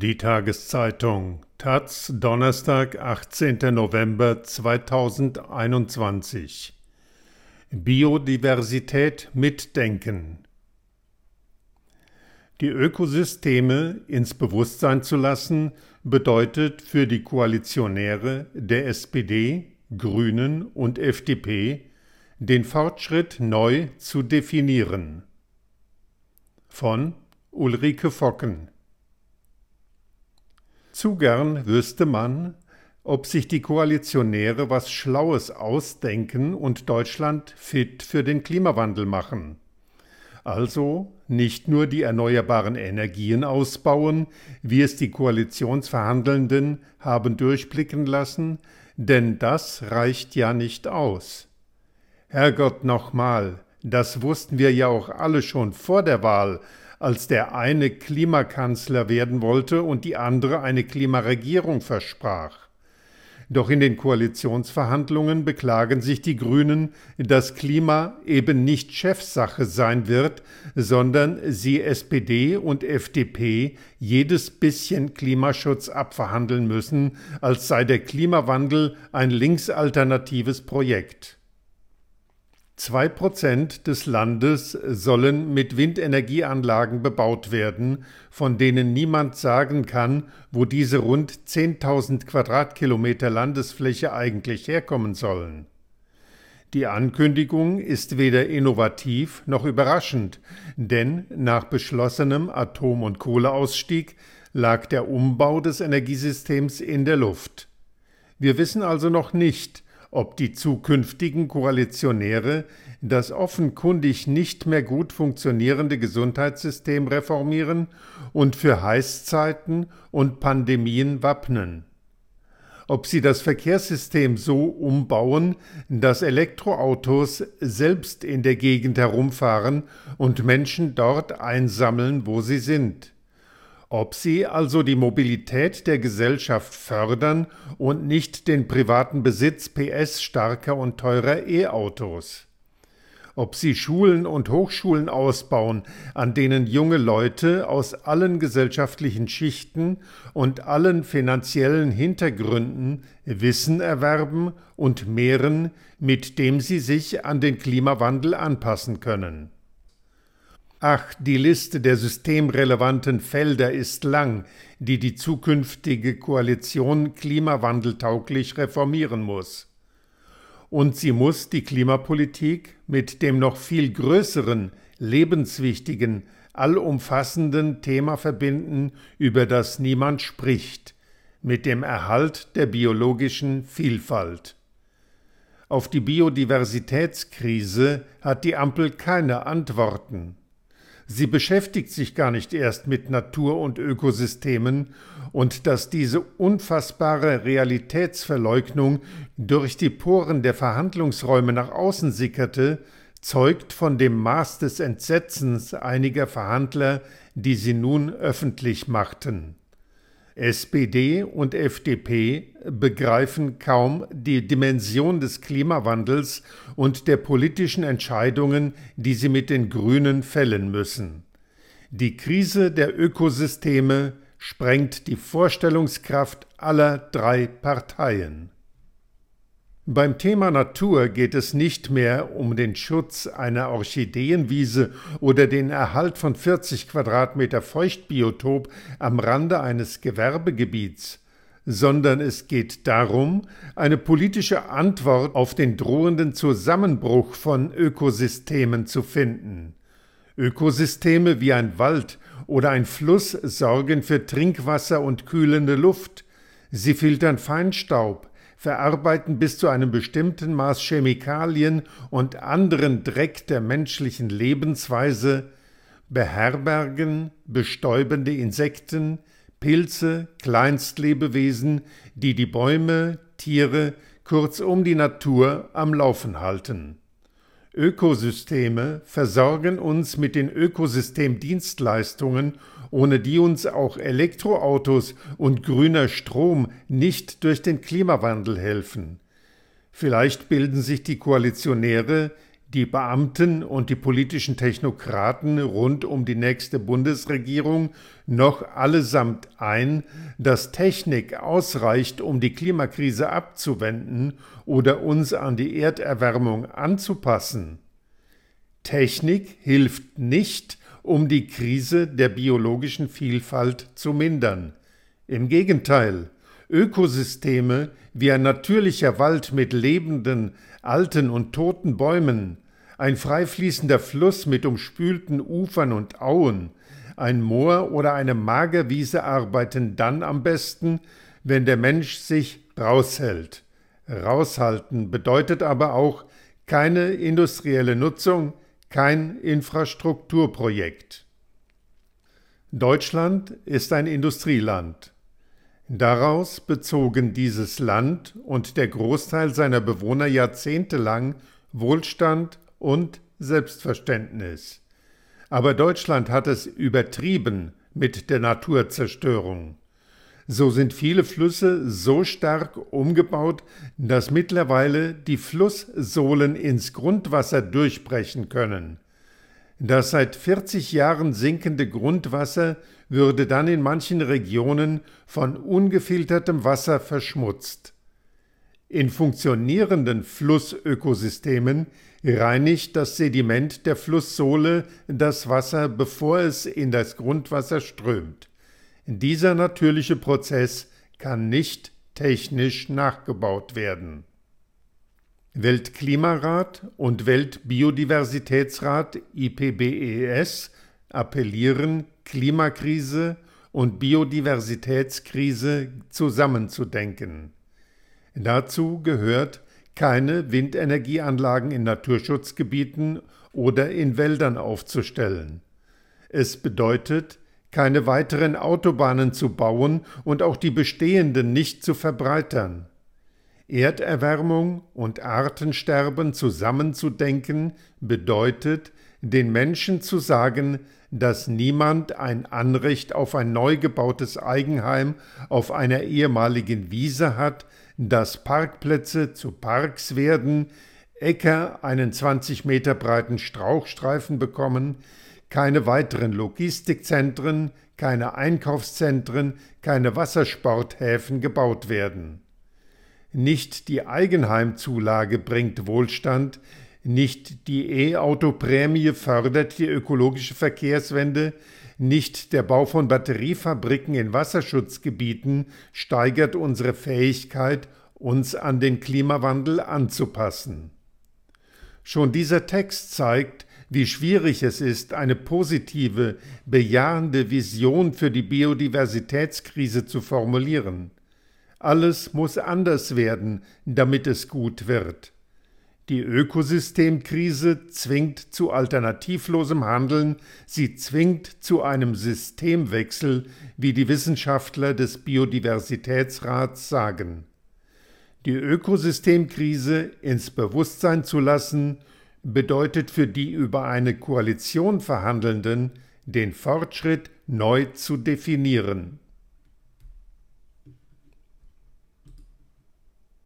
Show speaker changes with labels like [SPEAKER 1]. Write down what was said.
[SPEAKER 1] Die Tageszeitung Taz Donnerstag, 18. November 2021 Biodiversität mitdenken Die Ökosysteme ins Bewusstsein zu lassen, bedeutet für die Koalitionäre der SPD, Grünen und FDP, den Fortschritt neu zu definieren. Von Ulrike Focken zu gern wüsste man, ob sich die Koalitionäre was Schlaues ausdenken und Deutschland fit für den Klimawandel machen. Also nicht nur die erneuerbaren Energien ausbauen, wie es die Koalitionsverhandelnden haben durchblicken lassen, denn das reicht ja nicht aus. Herrgott nochmal, das wussten wir ja auch alle schon vor der Wahl, als der eine Klimakanzler werden wollte und die andere eine Klimaregierung versprach. Doch in den Koalitionsverhandlungen beklagen sich die Grünen, dass Klima eben nicht Chefsache sein wird, sondern sie SPD und FDP jedes bisschen Klimaschutz abverhandeln müssen, als sei der Klimawandel ein linksalternatives Projekt. Zwei Prozent des Landes sollen mit Windenergieanlagen bebaut werden, von denen niemand sagen kann, wo diese rund 10.000 Quadratkilometer Landesfläche eigentlich herkommen sollen. Die Ankündigung ist weder innovativ noch überraschend, denn nach beschlossenem Atom- und Kohleausstieg lag der Umbau des Energiesystems in der Luft. Wir wissen also noch nicht, ob die zukünftigen Koalitionäre das offenkundig nicht mehr gut funktionierende Gesundheitssystem reformieren und für Heißzeiten und Pandemien wappnen. Ob sie das Verkehrssystem so umbauen, dass Elektroautos selbst in der Gegend herumfahren und Menschen dort einsammeln, wo sie sind ob sie also die Mobilität der Gesellschaft fördern und nicht den privaten Besitz PS starker und teurer E-Autos. Ob sie Schulen und Hochschulen ausbauen, an denen junge Leute aus allen gesellschaftlichen Schichten und allen finanziellen Hintergründen Wissen erwerben und mehren, mit dem sie sich an den Klimawandel anpassen können. Ach, die Liste der systemrelevanten Felder ist lang, die die zukünftige Koalition klimawandeltauglich reformieren muss. Und sie muss die Klimapolitik mit dem noch viel größeren, lebenswichtigen, allumfassenden Thema verbinden, über das niemand spricht, mit dem Erhalt der biologischen Vielfalt. Auf die Biodiversitätskrise hat die Ampel keine Antworten. Sie beschäftigt sich gar nicht erst mit Natur und Ökosystemen und dass diese unfassbare Realitätsverleugnung durch die Poren der Verhandlungsräume nach außen sickerte, zeugt von dem Maß des Entsetzens einiger Verhandler, die sie nun öffentlich machten. SPD und FDP begreifen kaum die Dimension des Klimawandels und der politischen Entscheidungen, die sie mit den Grünen fällen müssen. Die Krise der Ökosysteme sprengt die Vorstellungskraft aller drei Parteien. Beim Thema Natur geht es nicht mehr um den Schutz einer Orchideenwiese oder den Erhalt von 40 Quadratmeter Feuchtbiotop am Rande eines Gewerbegebiets, sondern es geht darum, eine politische Antwort auf den drohenden Zusammenbruch von Ökosystemen zu finden. Ökosysteme wie ein Wald oder ein Fluss sorgen für Trinkwasser und kühlende Luft. Sie filtern Feinstaub, verarbeiten bis zu einem bestimmten Maß Chemikalien und anderen Dreck der menschlichen Lebensweise, beherbergen bestäubende Insekten, Pilze, Kleinstlebewesen, die die Bäume, Tiere, kurzum die Natur am Laufen halten. Ökosysteme versorgen uns mit den Ökosystemdienstleistungen ohne die uns auch Elektroautos und grüner Strom nicht durch den Klimawandel helfen. Vielleicht bilden sich die Koalitionäre, die Beamten und die politischen Technokraten rund um die nächste Bundesregierung noch allesamt ein, dass Technik ausreicht, um die Klimakrise abzuwenden oder uns an die Erderwärmung anzupassen? Technik hilft nicht, um die Krise der biologischen Vielfalt zu mindern. Im Gegenteil, Ökosysteme wie ein natürlicher Wald mit lebenden, alten und toten Bäumen, ein freifließender Fluss mit umspülten Ufern und Auen, ein Moor oder eine Magerwiese arbeiten dann am besten, wenn der Mensch sich raushält. Raushalten bedeutet aber auch keine industrielle Nutzung, kein Infrastrukturprojekt. Deutschland ist ein Industrieland. Daraus bezogen dieses Land und der Großteil seiner Bewohner jahrzehntelang Wohlstand und Selbstverständnis. Aber Deutschland hat es übertrieben mit der Naturzerstörung. So sind viele Flüsse so stark umgebaut, dass mittlerweile die Flusssohlen ins Grundwasser durchbrechen können. Das seit 40 Jahren sinkende Grundwasser würde dann in manchen Regionen von ungefiltertem Wasser verschmutzt. In funktionierenden Flussökosystemen reinigt das Sediment der Flusssohle das Wasser, bevor es in das Grundwasser strömt. Dieser natürliche Prozess kann nicht technisch nachgebaut werden. Weltklimarat und Weltbiodiversitätsrat IPBES appellieren, Klimakrise und Biodiversitätskrise zusammenzudenken. Dazu gehört, keine Windenergieanlagen in Naturschutzgebieten oder in Wäldern aufzustellen. Es bedeutet, keine weiteren Autobahnen zu bauen und auch die bestehenden nicht zu verbreitern. Erderwärmung und Artensterben zusammenzudenken bedeutet, den Menschen zu sagen, dass niemand ein Anrecht auf ein neu gebautes Eigenheim auf einer ehemaligen Wiese hat, dass Parkplätze zu Parks werden, Äcker einen 20 Meter breiten Strauchstreifen bekommen, keine weiteren Logistikzentren, keine Einkaufszentren, keine Wassersporthäfen gebaut werden. Nicht die Eigenheimzulage bringt Wohlstand, nicht die E-Auto-Prämie fördert die ökologische Verkehrswende, nicht der Bau von Batteriefabriken in Wasserschutzgebieten steigert unsere Fähigkeit, uns an den Klimawandel anzupassen. Schon dieser Text zeigt, wie schwierig es ist, eine positive, bejahende Vision für die Biodiversitätskrise zu formulieren. Alles muss anders werden, damit es gut wird. Die Ökosystemkrise zwingt zu alternativlosem Handeln, sie zwingt zu einem Systemwechsel, wie die Wissenschaftler des Biodiversitätsrats sagen. Die Ökosystemkrise ins Bewusstsein zu lassen, bedeutet für die über eine Koalition Verhandelnden, den Fortschritt neu zu definieren.